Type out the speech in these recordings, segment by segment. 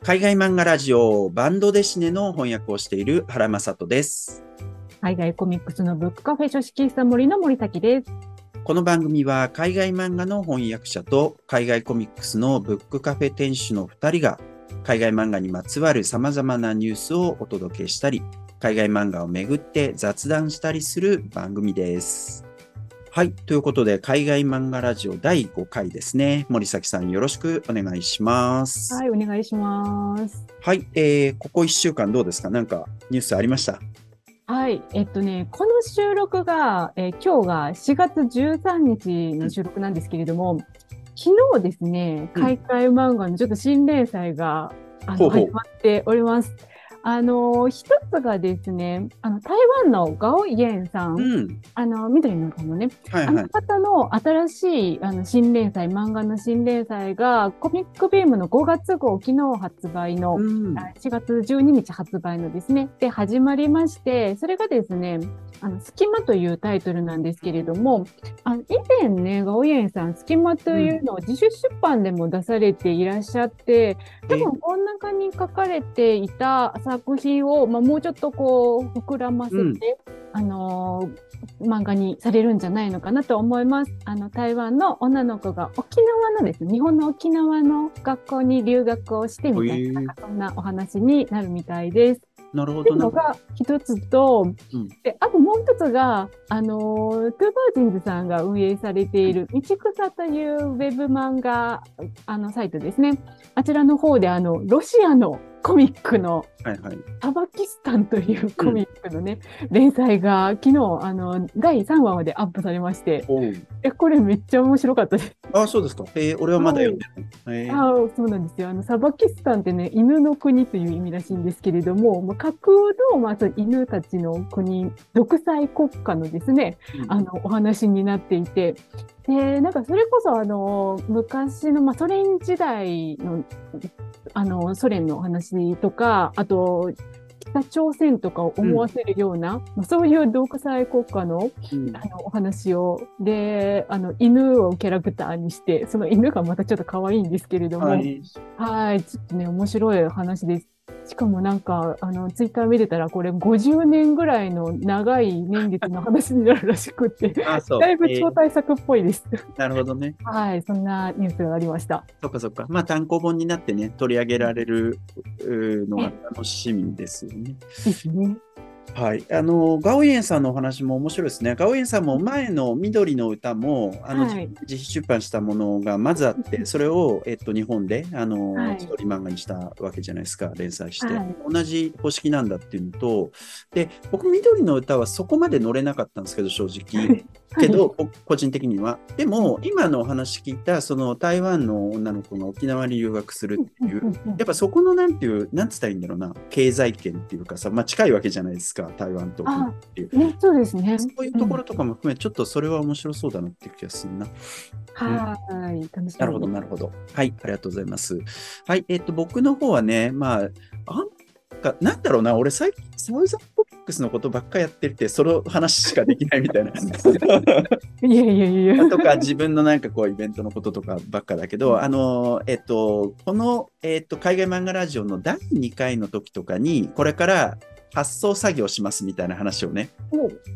海外漫画ラジオバンドデシネの翻訳をしている原正人です。海外コミックスのブックカフェ書式室森の森崎です。この番組は海外漫画の翻訳者と海外コミックスのブックカフェ店主の2人が海外漫画にまつわる様々なニュースをお届けしたり、海外漫画をめぐって雑談したりする番組です。はい。ということで、海外漫画ラジオ第5回ですね。森崎さんよろしくお願いします。はい、お願いします。はい。えー、ここ1週間どうですか？なんかニュースありました？はい、えっとね、この収録が、えー今日が4月13日の収録なんですけれども、昨日ですね、うん海外漫画のちょっと新連載が、あのほうほう始まっております。あの一つがですね、あの台湾のガオイエンさん、うん。あの緑の子のね、はいはいあの。方の新しいあの新連載、漫画の新連載が、コミックビームの5月号、昨日発売の、うんあ4月12日発売のですね、で、始まりまして、それがですね、あの、スキマというタイトルなんですけれども、あの以前ね、ガオイエンさん、スキマというのを自主出版でも出されていらっしゃって、多分この中に書かれていた作品を、まあ、もうちょっとこう、膨らませて、うんあのー漫画にされるんじゃないのかなと思います。あの、台湾の女の子が沖縄のですね、日本の沖縄の学校に留学をしてみたいな、そんなお話になるみたいです。なるほどな。うのが一つと、うんであともう一つが、あのー、 TWO VIRGINS さんが運営されている、路草というウェブ漫画、あの、サイトですね。あちらの方で、あの、ロシアのコミックのはいはい。サバキスタンというコミックのね、連載が昨日、あの、第3話までアップされまして、え、これめっちゃ面白かったです。あ、そうですか。えー、俺はまだ読んでない。えーああ、そうなんですよ。あの、サバキスタンってね、犬の国という意味らしいんですけれども、まあ、架空の、まあ、そう犬たちの国、独裁国家のですね、あの、お話になっていて、で、なんかそれこそあの、昔の、まあ、ソ連時代の、あの、ソ連のお話とか、あと、北朝鮮とかを思わせるような、まあそういう独裁国家のうんあのお話を、で、あの、犬をキャラクターにして、その犬がまたちょっと可愛いんですけれども、ははい、い。ちょっとね、面白い話です。しかもなんか、あの、ツイッター見てたら、これ50年ぐらいの長い年月の話になるらしくって。だいぶえー超大作っぽいです。なるほどね。はい、そんなニュースがありました。そっかそっか。まあ単行本になってね、取り上げられるのが楽しみですよね。ですね。はい。あの、ガオイエンさんのお話も面白いですね。ガオイエンさんも前の緑の歌も、あの、はい自費出版したものがまずあって、それを、えっと、日本で、あの、はいストーリー漫画にしたわけじゃないですか、連載して。はい同じ方式なんだっていうのと、で、僕、緑の歌はそこまで乗れなかったんですけど、正直。けど、こ個人的には。でも、今のお話聞いた、その台湾の女の子が沖縄に留学するっていう、やっぱそこのなんていう、なんつったらいいんだろうな、経済圏っていうかさ、まあ近いわけじゃないですか、台湾と沖縄っていう。ね、そうですね。そういうところとかも含め、ちょっとそれは面白そうだなっていう気がするな。はい、楽しみ。なるほど、なるほど。はい、ありがとうございます。はい、えっと、僕の方はね、まあ、あんか、なんだろうな、俺最近、サウザンコミックスのことばっかやってて、その話しかできないみたいな。いやいやいや。とか、自分のなんかこう、イベントのこととかばっかだけど、あの、えっと、この、えっと、海外漫画ラジオの第2回の時とかに、これから発送作業しますみたいな話をね、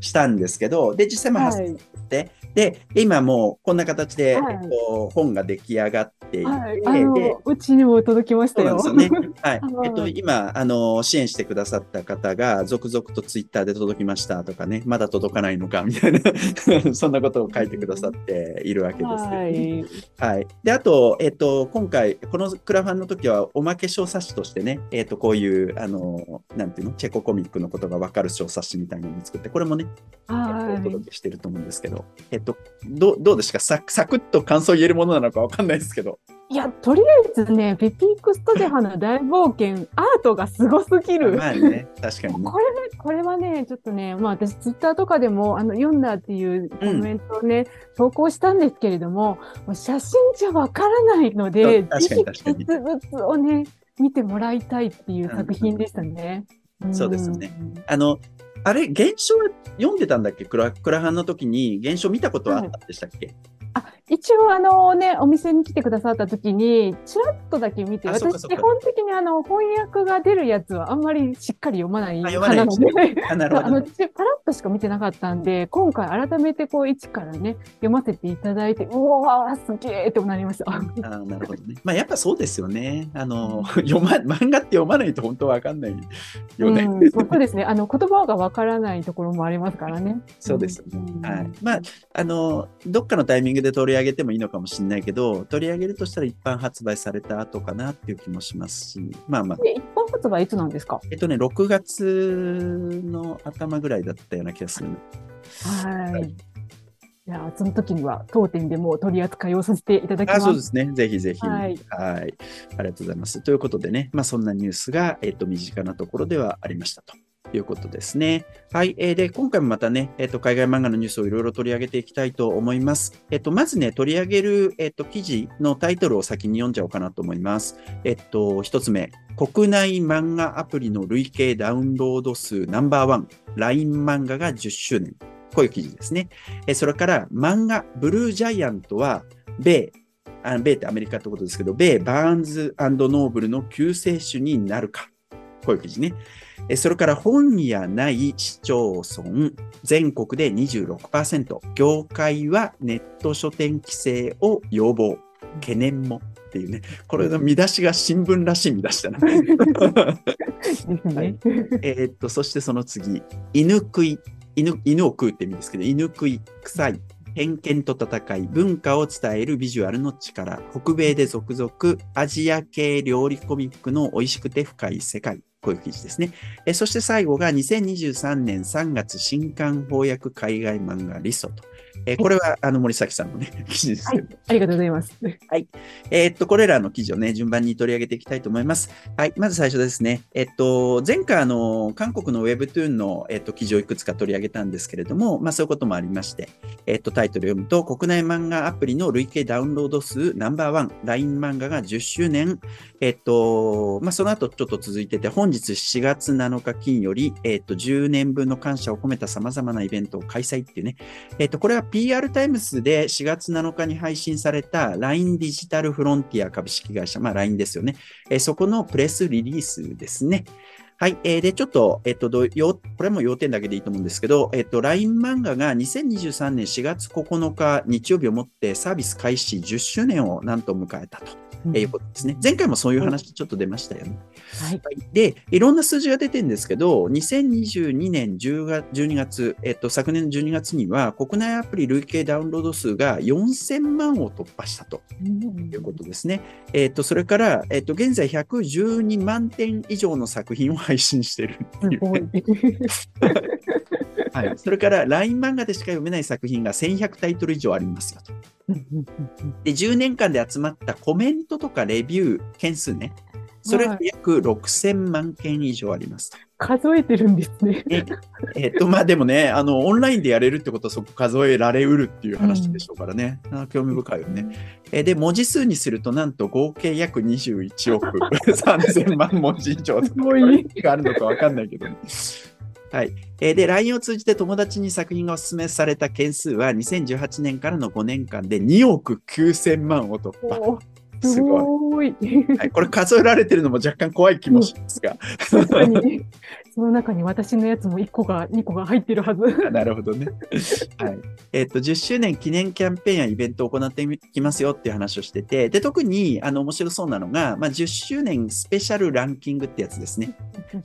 したんですけど、で、実際も発送はい、して、で、今もうこんな形で、はいえっと、本が出来上がっていて、はい、うちにも届きましたそうなんですよ。はい。はいえっと、今、あの、支援してくださった方が、続々とツイッターで届きましたとかね、まだ届かないのかみたいな、そんなことを書いてくださっているわけですけど、はい。はい。で、あと、えっと、今回、このクラファンの時は、おまけ小冊子としてね、えっと、こういう、あの、なんていうの、チェココミックのことがわかる小冊子みたいなのを作って、これもね、おはい。届けしてると思うんですけど、えっと、どうどうですか？ササクッと感想言えるものなのかわかんないですけど。いや、とりあえずね、ペピークストジェハの大冒険、アートがすごすぎる。まあね、確かにね。これね、これはね、ちょっとね、まあ私、ツイッターとかでも、あの、読んだっていうコメントをね、投稿したんですけれども、もう写真じゃわからないので、そう確かにぜひ実物をね、見てもらいたいっていう作品でしたね。そうですねうん。あの、あれ、現象は読んでたんだっけ？クラクラハンの時に現象見たことはあったん。でしたっけ、あ、一応あのね、お店に来てくださった時に、ちらっとだけ見て、私基本的にあの翻訳が出るやつはあんまりしっかり読まない派なので、あの、パラッとしか見てなかったんで、今回改めてこう一からね、読ませていただいて、うわー、すげーってなりました。あーなるほどね。まあやっぱそうですよね。あの、読ま、漫画って読まないと本当わかんないよね。うん、そうですね。あの、言葉がわからないところもありますからね。そうですよねんはい。まあ、あの、どっかのタイミングで取り上げてもいいのかもしれないけど、取り上げるとしたら一般発売された後かなっていう気もしますし、まあまあ、で、一般発売いつなんですか？えっとね、6月の頭ぐらいだったような気がする。はい。いや、その時には当店でも取り扱いをさせていただきまあ、す。そうですね。ぜひぜひ。ははいい。ありがとうございます。ということでね、まあそんなニュースが、えっと、身近なところではありましたと。いうことですね。はい。えーで、今回もまたね、えっ、と、海外漫画のニュースをいろいろ取り上げていきたいと思います。えっ、と、まずね、取り上げる、えっ、と、記事のタイトルを先に読んじゃおうかなと思います。えっ、と、一つ目、国内漫画アプリの累計ダウンロード数ナンバーワン、LINE 漫画が10周年。こういう記事ですね。えそれから、漫画、ブルージャイアントは、米、あ米ってアメリカってことですけど、米バーンズノーブルの救世主になるか。こういう記事ね。えそれから本屋ない市町村、全国で26%、業界はネット書店規制を要望、懸念も。っていうね、これの見出しが新聞らしい見出しだな。はい。えーっと、そしてその次、犬食い、犬犬を食うって意味ですけど、犬食い、臭い、偏見と戦い、文化を伝えるビジュアルの力、北米で続々、アジア系料理コミックの美味しくて深い世界。こういう記事ですね。えそして最後が2023年3月新刊翻訳海外漫画リストと。えこれはあの森崎さんのね、記事ですけど、ありがとうございます。えーっと、これらの記事をね、順番に取り上げていきたいと思います。はい、まず最初ですね。えっと、前回、あの、韓国の Webtoon の、えっと、記事をいくつか取り上げたんですけれども、まあ、そういうこともありまして、えっと、タイトルを読むと、国内漫画アプリの累計ダウンロード数ナンバーワン、LINE 漫画が10周年、えっと、まあ、その後ちょっと続いてて、本日4月7日金より、えっと、10年分の感謝を込めた様々なイベントを開催っていうね、えっと、これは PR タイムスで4月7日に配信された LINE デジタルフロンティア株式会社、まあ LINE ですよね。えーそこのプレスリリースですね。はい。えーで、ちょっと、えっと、どう要これも要点だけでいいと思うんですけど、えっと、LINE 漫画が2023年4月9日日曜日をもってサービス開始10周年をなんと迎えたということですね。前回もそういう話ちょっと出ましたよね。はい。はいで、いろんな数字が出てるんですけど、2022年10月12月、えっと、昨年の12月には、国内アプリ累計ダウンロード数が4000万を突破したということですね。えっと、それから、えっと、現在112万点以上の作品を配信しているっていうね。。はい。それから、LINE 漫画でしか読めない作品が1100タイトル以上ありますよと。で、10年間で集まったコメントとかレビュー件数ね。それが約6000万件以上ありますと。数えてるんですね。ええっと、まあでもね、あの、オンラインでやれるってことはそこ数えられうるっていう話でしょうからね。あ興味深いよね。えで、文字数にするとなんと合計約21億3000万文字以上とすごい。があるのかわかんないけどね。はい。えーで、LINE を通じて友達に作品がお勧めされた件数は2018年からの5年間で2億9000万を突破。おすすごい。はい、これ数えられてるのも若干怖い気もしますが。確かに。その中に私のやつも1個が2個が入ってるはず。なるほどね。はい。えっ、と、10周年記念キャンペーンやイベントを行っていきますよっていう話をしてて、で、特に、あの、面白そうなのが、まあ、10周年スペシャルランキングってやつですね。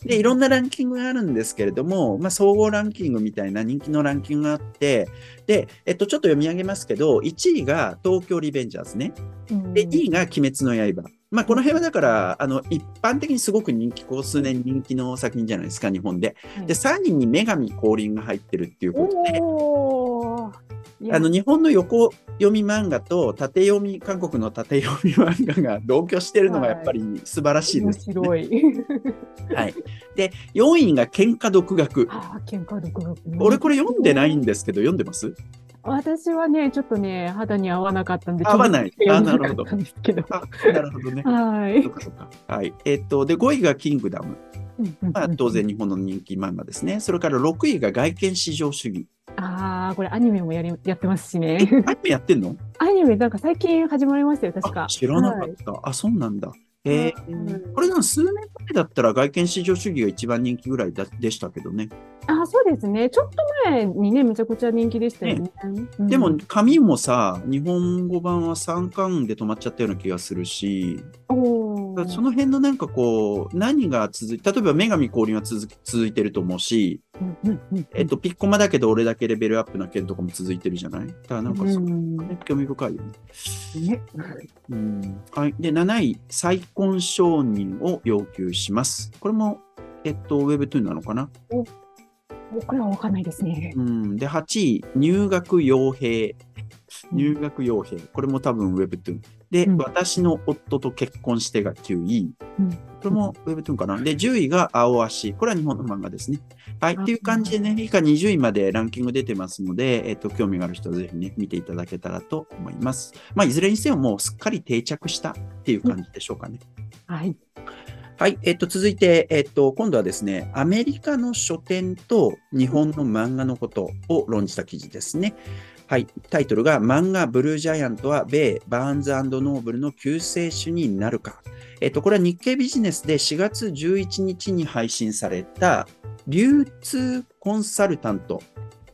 で、いろんなランキングがあるんですけれども、まあ、総合ランキングみたいな人気のランキングがあって、で、えっと、ちょっと読み上げますけど、1位が東京リベンジャーズね。うんで、2位が鬼滅の刃。まあ、この辺はだから、あの、一般的にすごく人気、ここ数年人気の作品じゃないですか、日本で。で、3位に女神降臨が入ってるっていうことで、あの、日本の横読み漫画と縦読み、韓国の縦読み漫画が同居してるのがやっぱり素晴らしい面です、ね。白い。はい。で、4位が喧嘩独学。ああ、喧嘩独学。俺これ読んでないんですけど、読んでます？私はね、ちょっとね、肌に合わなかったんで、合わないあなるほどなるほどね。はい。はい。えっと、で、5位がキングダム。まあ、当然日本の人気漫画ですね。それから6位が外見至上主義。ああ、これアニメもやりやってますしね。アニメやってんの？アニメなんか最近始まりましたよ、確か。知らなかった。はい、あ、そうなんだ。えー、これが数年前だったら外見至上主義が一番人気ぐらいだでしたけどね。あそうですね。ちょっと前にね、めちゃくちゃ人気でしたよね。ねうん、でも、紙もさ、日本語版は3巻で止まっちゃったような気がするし、その辺のなんかこう、何が続いて、例えば女神降臨は続続いてると思うし、えっと、ピッコマだけど俺だけレベルアップな件とかも続いてるじゃない？だからなんかそ、ね、興味深いよね。ねうんはい、で、7位、再婚承認を要求します。これも、えっと、ウェブトゥーンなのかな？これは分かんないですね。うん、で、8位、入学傭兵。入学傭兵。これも多分 Webtoon。で、うん、私の夫と結婚してが9位。うん、これも Webtoon かな。で、10位が青足。これは日本の漫画ですね。はい。っていう感じでね、以下20位までランキング出てますので、えっ、と、興味がある人はぜひね、見ていただけたらと思います。まあ、いずれにせよもうすっかり定着したっていう感じでしょうかね。うん、はい。はい、えっと、続いて、えっと、今度はですね、アメリカの書店と日本の漫画のことを論じた記事ですね。はい、タイトルが、漫画ブルージャイアントは米バーンズノーブルの救世主になるか。えっと、これは日経ビジネスで4月11日に配信された、流通コンサルタント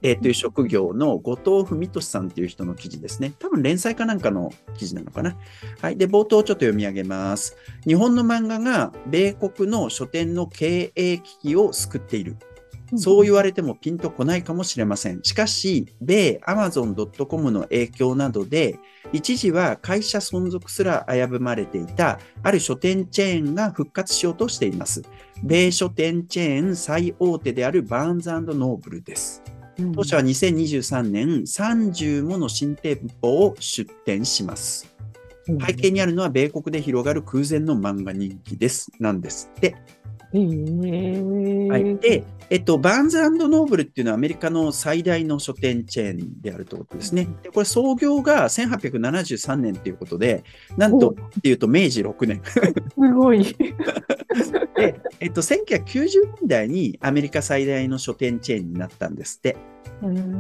えー、という職業の後藤文俊さんという人の記事ですね。多分連載かなんかの記事なのかな。はい。で、冒頭ちょっと読み上げます。日本の漫画が米国の書店の経営危機を救っている。そう言われてもピンとこないかもしれません。しかし、米 Amazon.com の影響などで、一時は会社存続すら危ぶまれていた、ある書店チェーンが復活しようとしています。米書店チェーン最大手であるバーンズノーブルです。当社は2023年30もの新店舗を出店します。背景にあるのは米国で広がる空前の漫画人気です。なんですって。はい、で、えっと、バーンズノーブルっていうのはアメリカの最大の書店チェーンであるということですね。でこれ創業が1873年ということで、なんとっていうと明治6年。すごい。で、えっと、1990年代にアメリカ最大の書店チェーンになったんですって。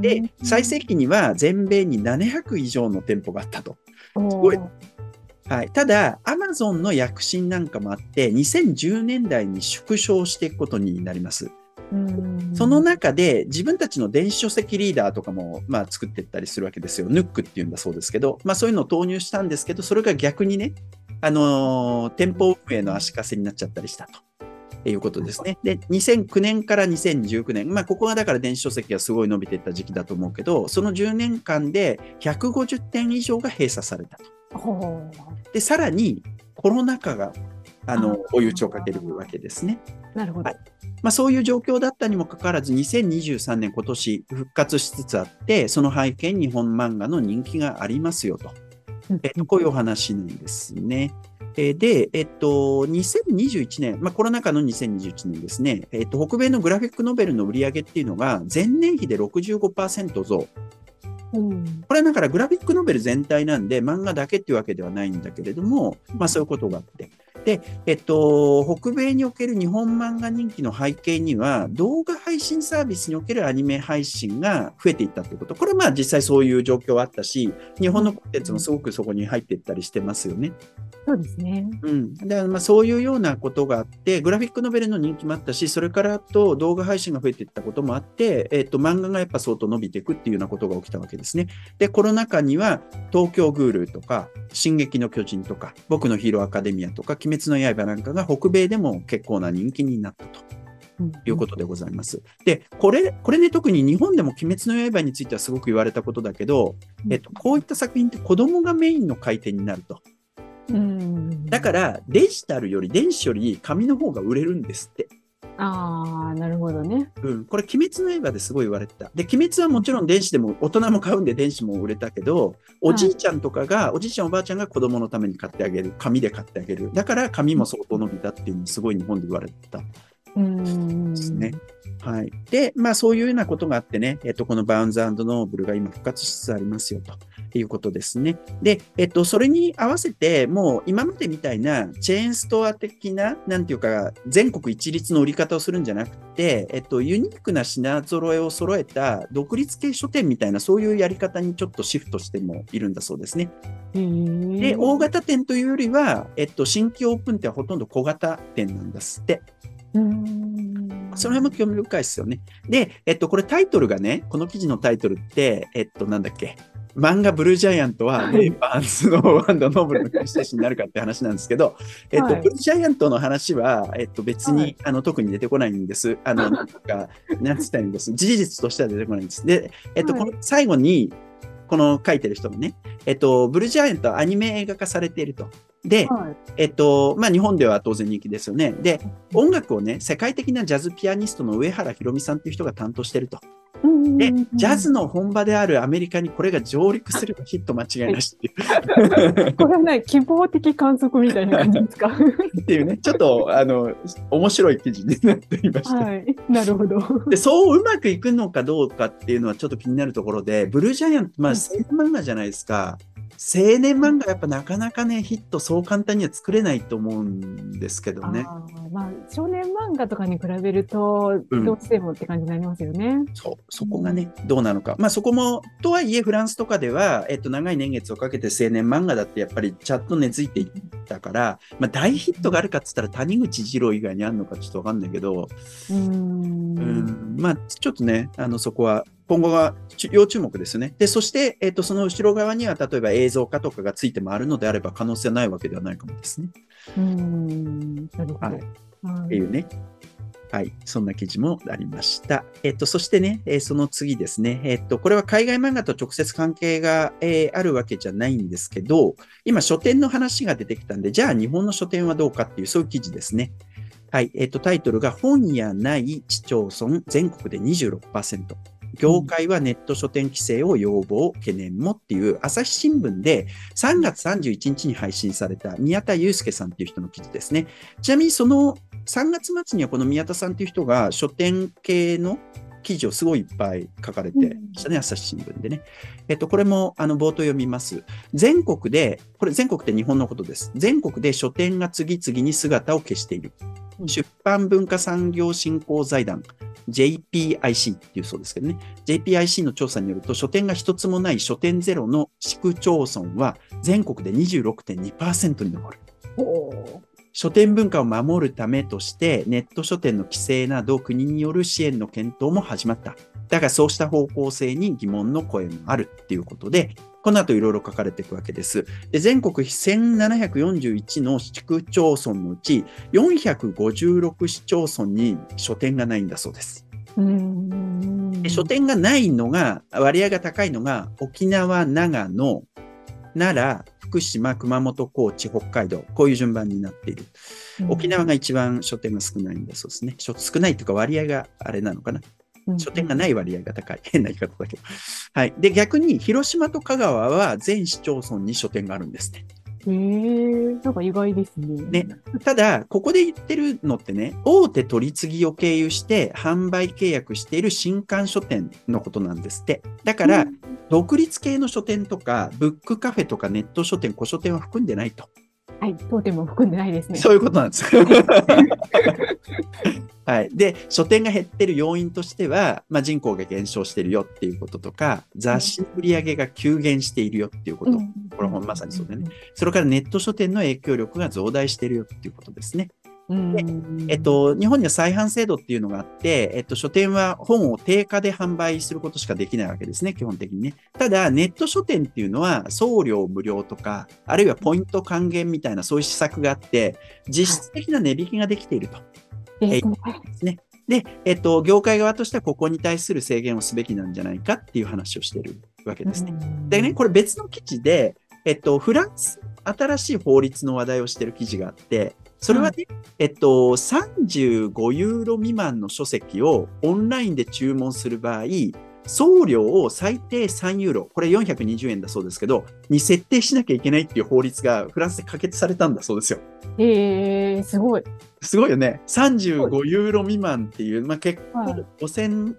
で、最盛期には全米に700以上の店舗があったと。すごい。はい、ただ、アマゾンの躍進なんかもあって、2010年代に縮小していくことになります。その中で自分たちの電子書籍リーダーとかも、まあ、作っていったりするわけですよ。ヌックっていうんだそうですけど、まあ、そういうのを投入したんですけど、それが逆にね、あのー、店舗運営の足かせになっちゃったりしたと。いうことですね。で、2009年から2019年、まあ、ここがだから電子書籍がすごい伸びていった時期だと思うけど、その10年間で150点以上が閉鎖されたと。で、さらにコロナ禍があの追い打ちをかけるわけですね。なるほど。はいまあ、そういう状況だったにもかかわらず、2023年、今年復活しつつあって、その背景に日本漫画の人気がありますよと。えっと、こういうお話なんですね。えで、えっと、2021年、まあ、コロナ禍の2021年ですね、えっと、北米のグラフィックノベルの売り上げっていうのが、前年比で65%増。うん、これはだからグラフィックノベル全体なんで、漫画だけっていうわけではないんだけれども、まあ、そういうことがあって。で、えっと、北米における日本漫画人気の背景には、動画配信サービスにおけるアニメ配信が増えていったということ。これはまあ実際そういう状況はあったし、日本のコンテンツもすごくそこに入っていったりしてますよね。そうですね。うん。だからまあそういうようなことがあって、グラフィックノベルの人気もあったし、それからと動画配信が増えていったこともあって、えっと、漫画がやっぱ相当伸びていくっていうようなことが起きたわけですね。で、コロナ禍には東京グールとか、進撃の巨人とか、僕のヒーローアカデミアとか、鬼滅の刃なんかが北米でも結構な人気になったと。いうことでございます。で、これ、これね、特に日本でも鬼滅の刃についてはすごく言われたことだけど、えっと、こういった作品って子供がメインの回転になると。だからデジタルより電子より紙の方が売れるんですって。ああ、なるほどね。うん。これ、鬼滅の刃ですごい言われてた。で、鬼滅はもちろん電子でも、大人も買うんで電子も売れたけど、おじいちゃんとかが、はい、おじいちゃんおばあちゃんが子供のために買ってあげる。紙で買ってあげる。だから紙も相当伸びたっていうのすごい日本で言われてた。うんですね。はい。で、まあそういうようなことがあってね、えっと、このバウンズノーブルが今復活しつつありますよと。っていうことですね。で、えっと、それに合わせて、もう今までみたいなチェーンストア的な、なんていうか、全国一律の売り方をするんじゃなくて、えっと、ユニークな品揃えを揃えた独立系書店みたいな、そういうやり方にちょっとシフトしてもいるんだそうですね。で、大型店というよりは、えっと、新規オープン店はほとんど小型店なんですって。その辺も興味深いですよね。で、えっと、これタイトルがね、この記事のタイトルって、えっと、なんだっけ、漫画 BLUE GIANT は、米 Barnes & Noble の 救世主になるかって話なんですけど、えっと、はい、 BLUE GIANT の話は、えっと、別に、はい、あの特に出てこないんです。あの、なんか、なんつったらいいんです。事実としては出てこないんです。で、えっと、この最後に、この書いてる人もね、えっと、 BLUE GIANT はアニメ映画化されていると。で、はい、えっと、まあ、日本では当然人気ですよね。で、音楽をね、世界的なジャズピアニストの上原ひろみさんっていう人が担当してると。で、ジャズの本場であるアメリカにこれが上陸すればヒット間違いなしっていう。これはね、希望的観測みたいな感じですか？っていうね、ちょっと、あの、面白い記事になっていました。はい、なるほど。で、そううまくいくのかどうかっていうのはちょっと気になるところで、ブルージャイアント、まあ、青年漫画じゃないですか。青年漫画やっぱなかなかねヒットそう簡単には作れないと思うんですけどね。あまあ少年漫画とかに比べるとどうしてもって感じになりますよね。うん、そうそこがねどうなのか。まあそこもとはいえフランスとかでは、えっと、長い年月をかけて青年漫画だってやっぱりちゃんと根付いていったから、まあ、大ヒットがあるかっつったら谷口二郎以外にあるのかちょっとわかんないけどうんまあちょっとねあのそこは今後は要注目ですよね。で、そして、えっ、ー、と、その後ろ側には、例えば映像化とかがついてもあるのであれば、可能性はないわけではないかもですね。うん、なるほど。はい。っていうね。はい。そんな記事もありました。えっ、ー、と、そしてね、えー、その次ですね。えっ、ー、と、これは海外漫画と直接関係が、えあるわけじゃないんですけど、今、書店の話が出てきたんで、じゃあ日本の書店はどうかっていう、そういう記事ですね。はい。えっ、と、タイトルが、本屋ない市町村全国で26%。業界はネット書店規制を要望、懸念もっていう朝日新聞で3月31日に配信された宮田祐介さんっていう人の記事ですね。ちなみにその3月末にはこの宮田さんっていう人が書店系の記事をすごいいっぱい書かれてましたね、うん、朝日新聞でね。えっと、これもあの冒頭読みます。全国で、これ全国って日本のことです。全国で書店が次々に姿を消している。出版文化産業振興財団 JPIC っていうそうですけどね。JPIC の調査によると、書店が一つもない書店ゼロの市区町村は全国で26.2%に上る。書店文化を守るためとして、ネット書店の規制など国による支援の検討も始まった。だがそうした方向性に疑問の声もあるっていうことで、この後いろいろ書かれていくわけです。で全国1741の市区町村のうち456市町村に書店がないんだそうです。で書店がないのが、割合が高いのが沖縄、長野、奈良、福島、熊本、高知、北海道、こういう順番になっている。沖縄が一番書店が少ないんだそうですね。少ないというか割合があれなのかな。書店がない割合が高い。変な言い方だけど。はい。で、逆に広島と香川は全市町村に書店があるんですね。へえ、なんか意外ですね。ね。ただ、ここで言ってるのってね、大手取り次ぎを経由して販売契約している新刊書店のことなんですって。だから、うん、独立系の書店とか、ブックカフェとかネット書店、古書店は含んでないと。はい、当店も含んでないですね。そういうことなんです。はい、で書店が減ってる要因としては、まあ、人口が減少しているよっていうこととか雑誌の売り上げが急減しているよっていうこと、うん、これはまさにそうでね、それからネット書店の影響力が増大しているよっていうことですね。でえっと、日本には再販制度っていうのがあって、えっと、書店は本を定価で販売することしかできないわけですね、基本的にね。ただ、ネット書店っていうのは送料無料とか、あるいはポイント還元みたいなそういう施策があって、実質的な値引きができていると。えですね。で、えっと、業界側としてはここに対する制限をすべきなんじゃないかっていう話をしているわけですね。でね、これ別の記事で、えっと、フランス、新しい法律の話題をしている記事があって、それはね、えっと、35ユーロ未満の書籍をオンラインで注文する場合、送料を最低3ユーロ、これ420円だそうですけど、に設定しなきゃいけないっていう法律がフランスで可決されたんだそうですよ。へえー、すごい。すごいよね。35ユーロ未満っていう、まあ、結構5000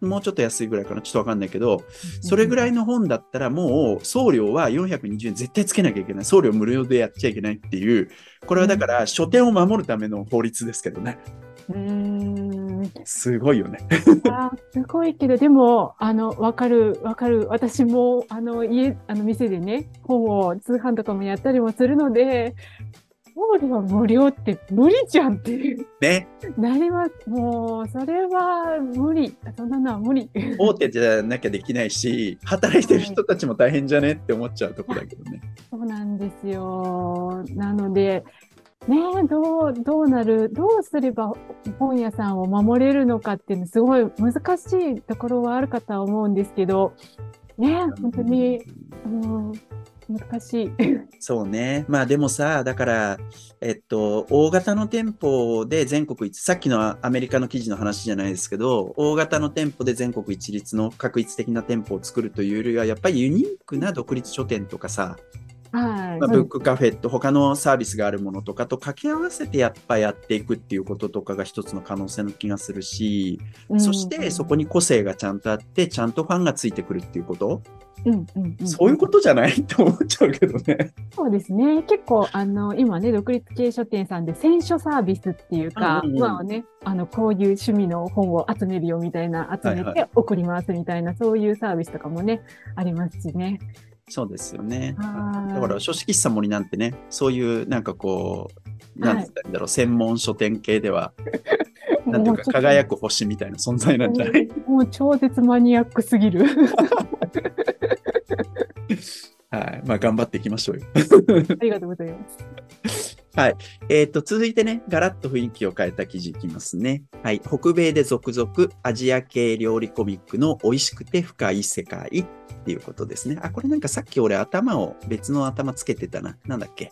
もうちょっと安いぐらいかな、ちょっとわかんないけど、それぐらいの本だったらもう送料は420円絶対つけなきゃいけない。送料無料でやっちゃいけないっていう、これはだから書店を守るための法律ですけどね。うーんすごいよね。すごいけど、でも、あの、わかる、わかる。私も、あの、家、あの、店でね、本を通販とかもやったりもするので、送料無料って無理じゃんっていう、ね。なります。もう、それは無理。そんなのは無理。大手じゃなきゃできないし、働いてる人たちも大変じゃねって思っちゃうとこだけどね。そうなんですよ。なので、ね、どう、どうなる、どうすれば本屋さんを守れるのかっていうの、すごい難しいところはあるかとは思うんですけど、ね、本当に、うん、難しい。そうね。まあでもさ、だから、えっと、大型の店舗で全国一、さっきのアメリカの記事の話じゃないですけど、大型の店舗で全国一律の確一的な店舗を作るというよりは、やっぱりユニークな独立書店とかさ、まあ、ブックカフェと他のサービスがあるものとかと掛け合わせてやっぱやっていくっていうこととかが一つの可能性の気がするし、うんそしてそこに個性がちゃんとあって、ちゃんとファンがついてくるっていうこと、うんうんうんそういうことじゃないって思っちゃうけどね。そうですね。結構、あの、今ね、独立系書店さんで選書サービスっていうか、うんうんうんまあね、あの、こういう趣味の本を集めるよみたいな、集めはいて送りますみたいな、そういうサービスとかもね、ありますしね。そうですよね。はいだから書式喫茶森なんてね、そういうなんかこう、なんて言ったらいいんだろう、専門書店系では、なんていうか輝く星みたいな存在なんじゃない？もう超絶マニアックすぎる。はい。まあ頑張っていきましょうよ。ありがとうございます。えっと、続いてね、ガラッと雰囲気を変えた記事いきますね。はい。北米で続々、アジア系料理コミックの美味しくて深い世界っていうことですね。あ、これなんかさっき俺頭を別の頭つけてたな。なんだっけ？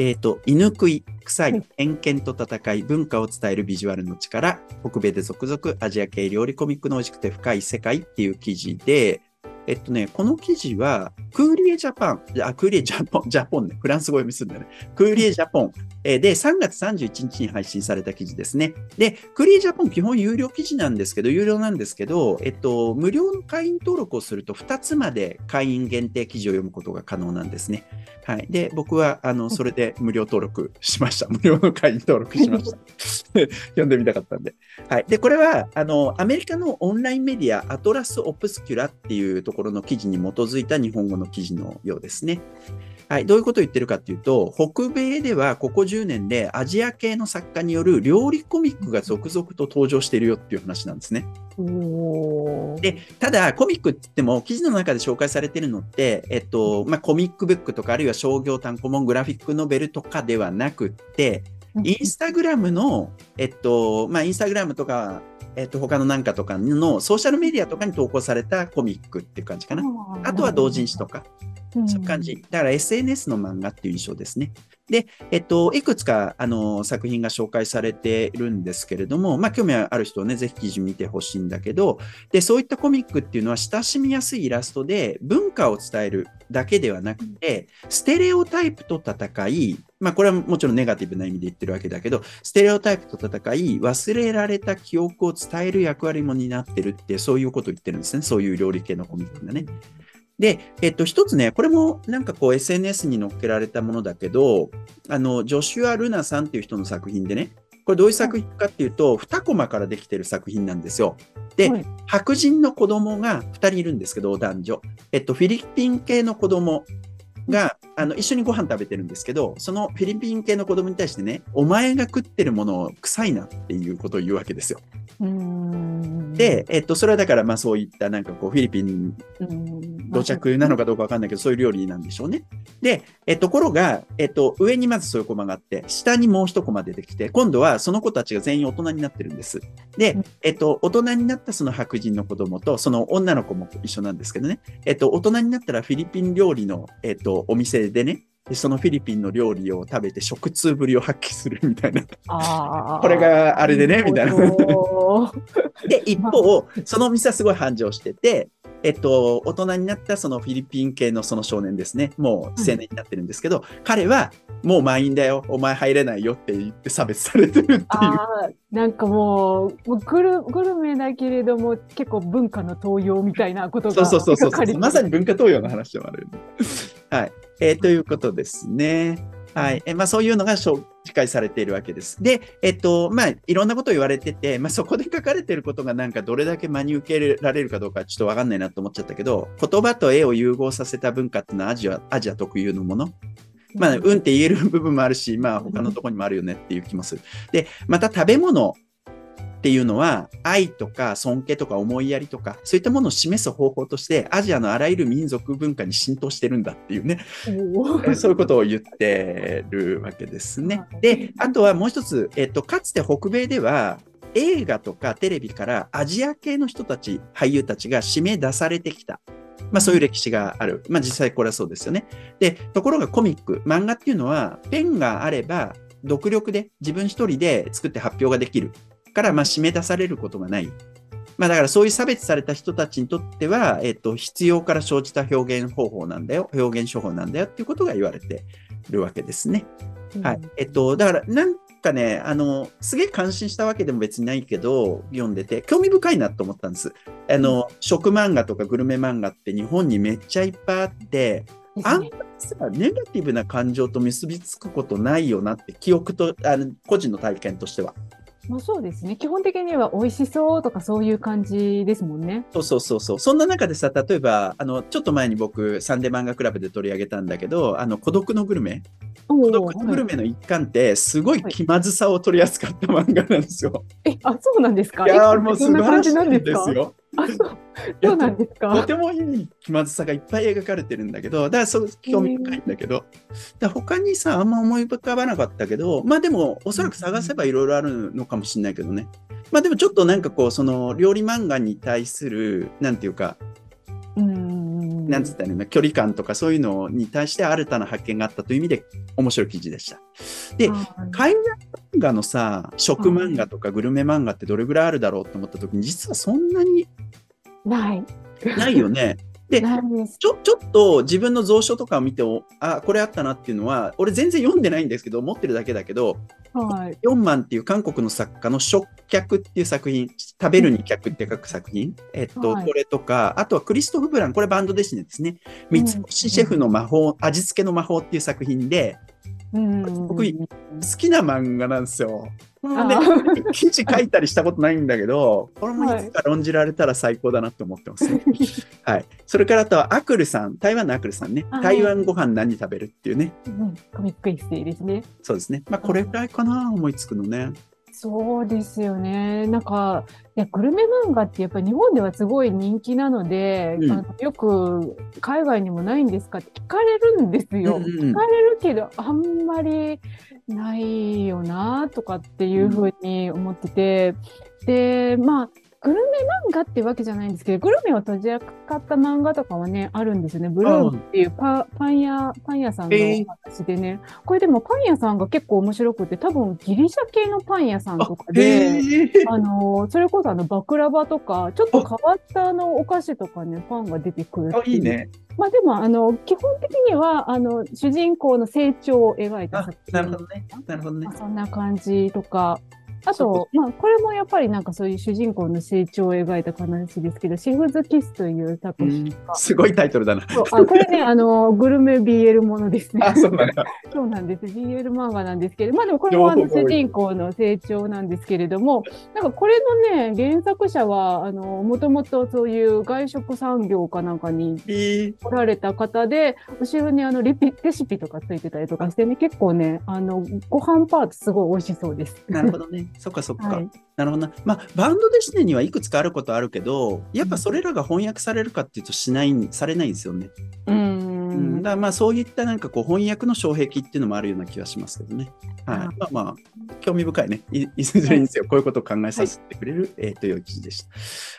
えっ、と、犬食い、臭はいい、偏見と戦い、文化を伝えるビジュアルの力、北米で続々、アジア系料理コミックの美味しくて深い世界っていう記事で、えっとね、この記事は、クーリエジャパン、あ、クーリエジャポン、ジャポンね、フランス語読みするんだよね。クーリエジャポンで、3月31日に配信された記事ですね。で、クーリエジャポン基本有料記事なんですけど、有料なんですけど、えっと、無料の会員登録をすると2つまで会員限定記事を読むことが可能なんですね。はい。で、僕は、あの、それで無料登録しました。無料の会員登録しました。読んでみたかったんで。はい。で、これは、あの、アメリカのオンラインメディア、アトラス・オプスキュラっていうところの記事に基づいた日本語の記事のようですね。はい。どういうことを言ってるかっていうと、北米ではここ10年でアジア系の作家による料理コミックが続々と登場しているよっていう話なんですね。で、ただ、コミックって言っても、記事の中で紹介されてるのって、えっと、まあ、コミックブックとか、あるいは商業単行本、グラフィックノベルとかではなくって、インスタグラムの、えっと、まあ、インスタグラムとか、えっと、他のなんかとかのソーシャルメディアとかに投稿されたコミックっていう感じかな。あとは同人誌とか、そういう感じ。だから SNS の漫画っていう印象ですね。で、えっと、いくつか、あの、作品が紹介されているんですけれども、まあ、興味ある人はね、ぜひ記事見てほしいんだけど、で、そういったコミックっていうのは親しみやすいイラストで文化を伝えるだけではなくて、ステレオタイプと戦い、まあ、これはもちろんネガティブな意味で言ってるわけだけど、ステレオタイプと戦い、忘れられた記憶を伝える役割も担ってるって、そういうことを言ってるんですね。そういう料理系のコミックがね。で、えっと、一つね、これもなんかこう SNS に載っけられたものだけど、あの、ジョシュア・ルナさんっていう人の作品でね、これどういう作品かっていうと、2コマからできてる作品なんですよ。で、はい白人の子供が2人いるんですけど、男女。えっと、フィリピン系の子供が、あの、一緒にご飯食べてるんですけど、そのフィリピン系の子供に対してね、お前が食ってるもの臭いなっていうことを言うわけですよ。うんで、えっと、それはだから、まあそういったなんかこう、フィリピンうん土着なのかどうかわかんないけど、そういう料理なんでしょうね。で、えところが、えっと、上にまずそういうコマがあって、下にもう一コマ出てきて、今度はその子たちが全員大人になってるんです。でうん、えっと、大人になったその白人の子供と、その女の子も一緒なんですけどね、えっと、大人になったらフィリピン料理の、えっと、お店でね、でそのフィリピンの料理を食べて食通ぶりを発揮するみたいな。これがあれでねみたいなで、一方、そのお店はすごい繁盛してて、えっと、大人になったそのフィリピン系のその少年ですね。もう青年になってるんですけど、彼はもう満員だよ、お前入れないよって言って差別されてるっていう。なんかもう、グルグルメだけれども、結構文化の東洋みたいなことがそうそうそうそうまさに文化東洋の話でもある。はい。えーということですね。はい。えまあ、そういうのが紹介されているわけです。で、えっと、まあ、いろんなこと言われてて、まあ、そこで書かれていることがなんかどれだけ真に受けられるかどうかちょっとわかんないなと思っちゃったけど、言葉と絵を融合させた文化っていうのはアジアアジア特有のもの。まあ、うんって言える部分もあるし、まあ、他のところにもあるよねっていう気もする。で、また食べ物っていうのは、愛とか尊敬とか思いやりとか、そういったものを示す方法として、アジアのあらゆる民族文化に浸透してるんだっていうね、そういうことを言ってるわけですねは。いで、あとはもう一つ、えっと、かつて北米では、映画とかテレビからアジア系の人たち、俳優たちが指名出されてきた。まあそういう歴史がある。まあ実際これはそうですよね。で、ところがコミック、漫画っていうのは、ペンがあれば、独力で自分一人で作って発表ができる。から、まあ締め出されることがない。まあだからそういう差別された人たちにとっては、えっと、必要から生じた表現方法なんだよ、表現手法なんだよっていうことが言われてるわけですね。はい。えっと、だから、なんかね、あの、すげえ感心したわけでも別にないけど、読んでて、興味深いなと思ったんです。あの、食漫画とかグルメ漫画って日本にめっちゃいっぱいあって、あんまりさ、ネガティブな感情と結びつくことないよなって、記憶と、あの個人の体験としては。まあ、そうですね。基本的には美味しそうとかそういう感じですもんね。そうそうそうそう。そんな中でさ、例えば、あの、ちょっと前に僕、サンデー漫画クラブで取り上げたんだけど、あの、孤独のグルメ孤お独のグルメの一環って、すごい気まずさを取り扱った漫画なんですよ。え、あ、そうなんですか？いやもう素晴らしいんですよ。あ、そう、なんですとかてもいい気まずさがいっぱい描かれてるんだけど、だからそう興味深いんだけど、だから他にさ、あんま思い浮かばなかったけど、まあでも、おそらく探せばいろいろあるのかもしれないけどね。まあでもちょっとなんかこう、その料理漫画に対する、なんていうか、うん。なんつったらいいの距離感とかそういうのに対して新たな発見があったという意味で面白い記事でした。ではい海外漫画のさ、食漫画とかグルメ漫画ってどれぐらいあるだろうと思った時に、実はそんなにない。ないよね。で。ちょちょっと自分の蔵書とかを見ておあこれあったなっていうのは俺全然読んでないんですけど持ってるだけだけどはい。4万っていう韓国の作家の「食客」っていう作品食べるに客って書く作品、えっとはいこれとかあとはクリストフ・ブランこれバンドですねですね三つ星シェフの魔法味付けの魔法っていう作品でうん。僕好きな漫画なんですよ。あでー記事書いたりしたことないんだけど、これもいつか論じられたら最高だなと思ってます、ねはい。それからあとはアクルさん、台湾のアクルさんね、はい台湾ご飯何食べるっていうね、うんコミックエッセイですね。そうですね。まあこれぐらいかな、思いつくのね。そうですよね。なんか、いや、グルメ漫画ってやっぱり日本ではすごい人気なので、うんあのよく海外にもないんですか？って聞かれるんですよ。うんうん聞かれるけど、あんまりないよなとかっていうふうに思ってて、で、まあ、グルメ漫画ってわけじゃないんですけど、グルメを取り扱った漫画とかはね、あるんですよね。ブルームっていうパパン屋、パン屋さんの話でね、これでもパン屋さんが結構面白くて、多分ギリシャ系のパン屋さんとかで、へーあの、それこそあの、バクラバとか、ちょっと変わったあの、お菓子とかね、パンが出てくるていういいね。まあでも、あの、基本的には、あの、主人公の成長を描いたあ作品なるほどね。なるほどねまあ、。そんな感じとか、あと、まあ、これもやっぱりなんかそういう主人公の成長を描いた話ですけど、シェフズキスという作うん品が、すごいタイトルだな。あこれね、あの、グルメ BL ものですね。あ、そうなんだ。そうなんです。BL 漫画なんですけど、まあでもこれもあの主人公の成長なんですけれども、なんかこれのね、原作者は、あの、もともとそういう外食産業かなんかにえー来られた方で、後ろにあのレピレシピとかついてたりとかしてね、結構ね、あの、ご飯パートすごい美味しそうです。なるほどね。そっかそっか。はい。なるほどな。まあ、バンドデシネにはいくつかあることあるけど、やっぱそれらが翻訳されるかっていうとしない、されないんですよね。うーうん、だん。からまあそういったなんかこう翻訳の障壁っていうのもあるような気はしますけどね。はい。あまあまあ、興味深いね。い いずれにせよ、こういうことを考えさせてくれる、えーという記事でした。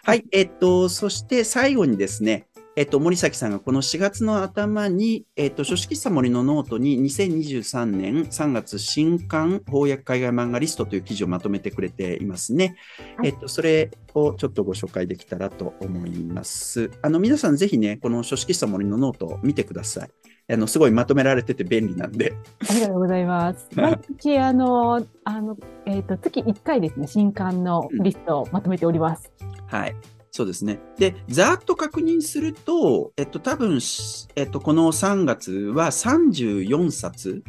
はい。えっ、と、そして最後にですね、えっと、森崎さんがこの4月の頭に、えっと、書肆喫茶 mori のノートに2023年3月新刊邦訳海外漫画リストという記事をまとめてくれていますね。はいえっと、それをちょっとご紹介できたらと思います。あの、皆さんぜひね、この書式さ森のノートを見てください。あの、すごいまとめられてて便利なんで。ありがとうございます。毎日、あの、あの、えっ、と、月1回ですね、新刊のリストをまとめております。はい。そうですね。で、ざーっと確認すると、えっと、多分し、えっと、この3月は34冊、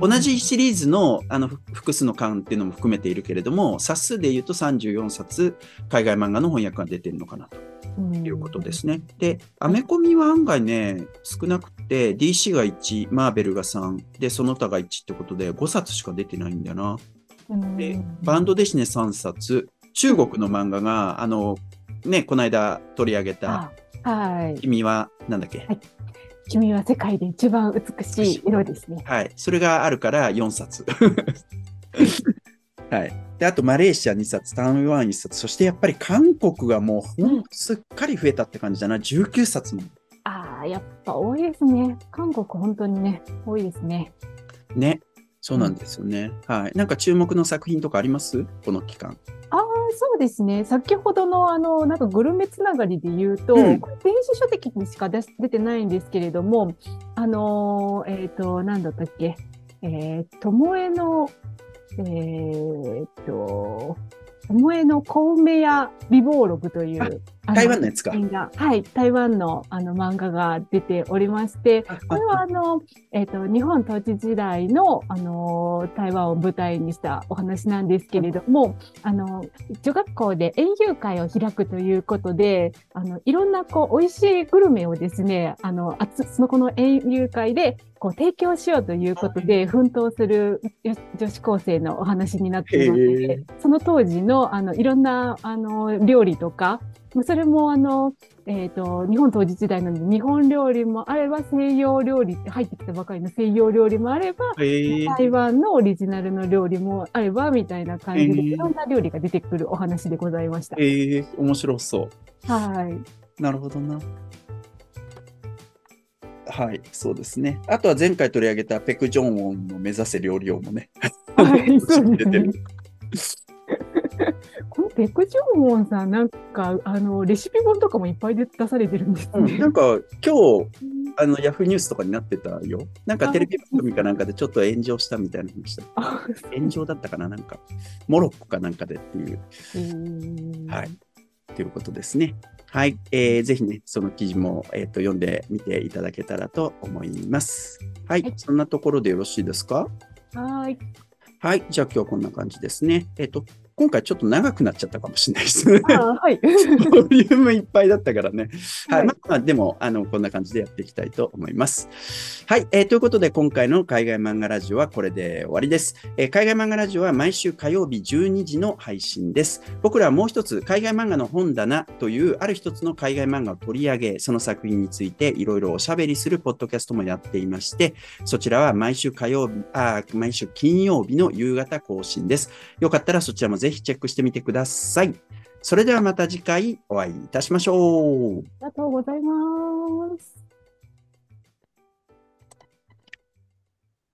同じシリーズのあのふ複数の巻っていうのも含めているけれども、冊数で言うと34冊、海外漫画の翻訳が出てるのかなと。ということですね。で、アメコミは案外ね、少なくて、DC が1、マーベルが3、で、その他が1ってことで、5冊しか出てないんだよな。で、バンドデシネ3冊、中国の漫画が、あの、ね、この間取り上げた、あはい。君は、なんだっけ、はい君は世界で一番美しい色ですね。はい。それがあるから4冊。はい。で、あと、マレーシア2冊、台湾1冊、そしてやっぱり韓国がもう、ほんとすっかり増えたって感じだな。19冊も。ああ、やっぱ多いですね。韓国本当にね、多いですね。ね。そうなんですよね。はい。なんか注目の作品とかあります？この期間。ああ、そうですね。先ほどの、あの、なんかグルメつながりで言うと、うんこれ電子書籍にしか出し出てないんですけれども、あのー、えっ、と、なんだったっけ、えー、ともえの、えー、っと、ともえのコウメヤ美貌録という、あ台湾のやつか。はい、台湾のあの漫画が出ておりまして、これはあの、えっ、と、日本統治時代の、あの、台湾を舞台にしたお話なんですけれども、あの、女学校で園遊会を開くということで、あの、いろんな、こう、美味しいグルメをですね、あの、あつその、この園遊会で、こう、提供しようということで、奮闘するよ女子高生のお話になっていますのへで、その当時の、あの、いろんな、あの、料理とか、まあそれも、あの、えっ、と、日本当時時代なので、日本料理もあれば、西洋料理って入ってきたばかりの西洋料理もあれば、えー、台湾のオリジナルの料理もあれば、みたいな感じで、いろんな料理が出てくるお話でございました。えー、面白そう。はい。なるほどな。はい、そうですね。あとは前回取り上げたペク・ジョンウォンの目指せ料理王もね。はい、そうですね。このペクジョンウォンさん、なんか、あの、レシピ本とかもいっぱいで出されてるんですうん、ね。なんか今日あのヤフーニュースとかになってたよ。なんかテレビ番組かなんかでちょっと炎上したみたいな話した。あ炎上だったかな？なんか、モロッコかなんかでっていう、はい。ということですね。はい。えーぜひね、その記事も、えーと読んでみていただけたらと思います。はい。はいそんなところでよろしいですか？はい。はい。じゃあ今日こんな感じですね。えっ、と、今回ちょっと長くなっちゃったかもしれないですね。あはい。ボリュームいっぱいだったからね。はい。はいまあまあ、でも、あの、こんな感じでやっていきたいと思います。はい。えーということで、今回の海外漫画ラジオはこれで終わりです。えー海外漫画ラジオは毎週火曜日12時の配信です。僕らはもう一つ、海外漫画の本棚という、ある一つの海外漫画を取り上げ、その作品についていろいろおしゃべりするポッドキャストもやっていまして、そちらは毎週火曜日、あー毎週金曜日の夕方更新です。よかったらそちらもぜひチェックしてみてください。それではまた次回お会いいたしましょう。ありがとうございます。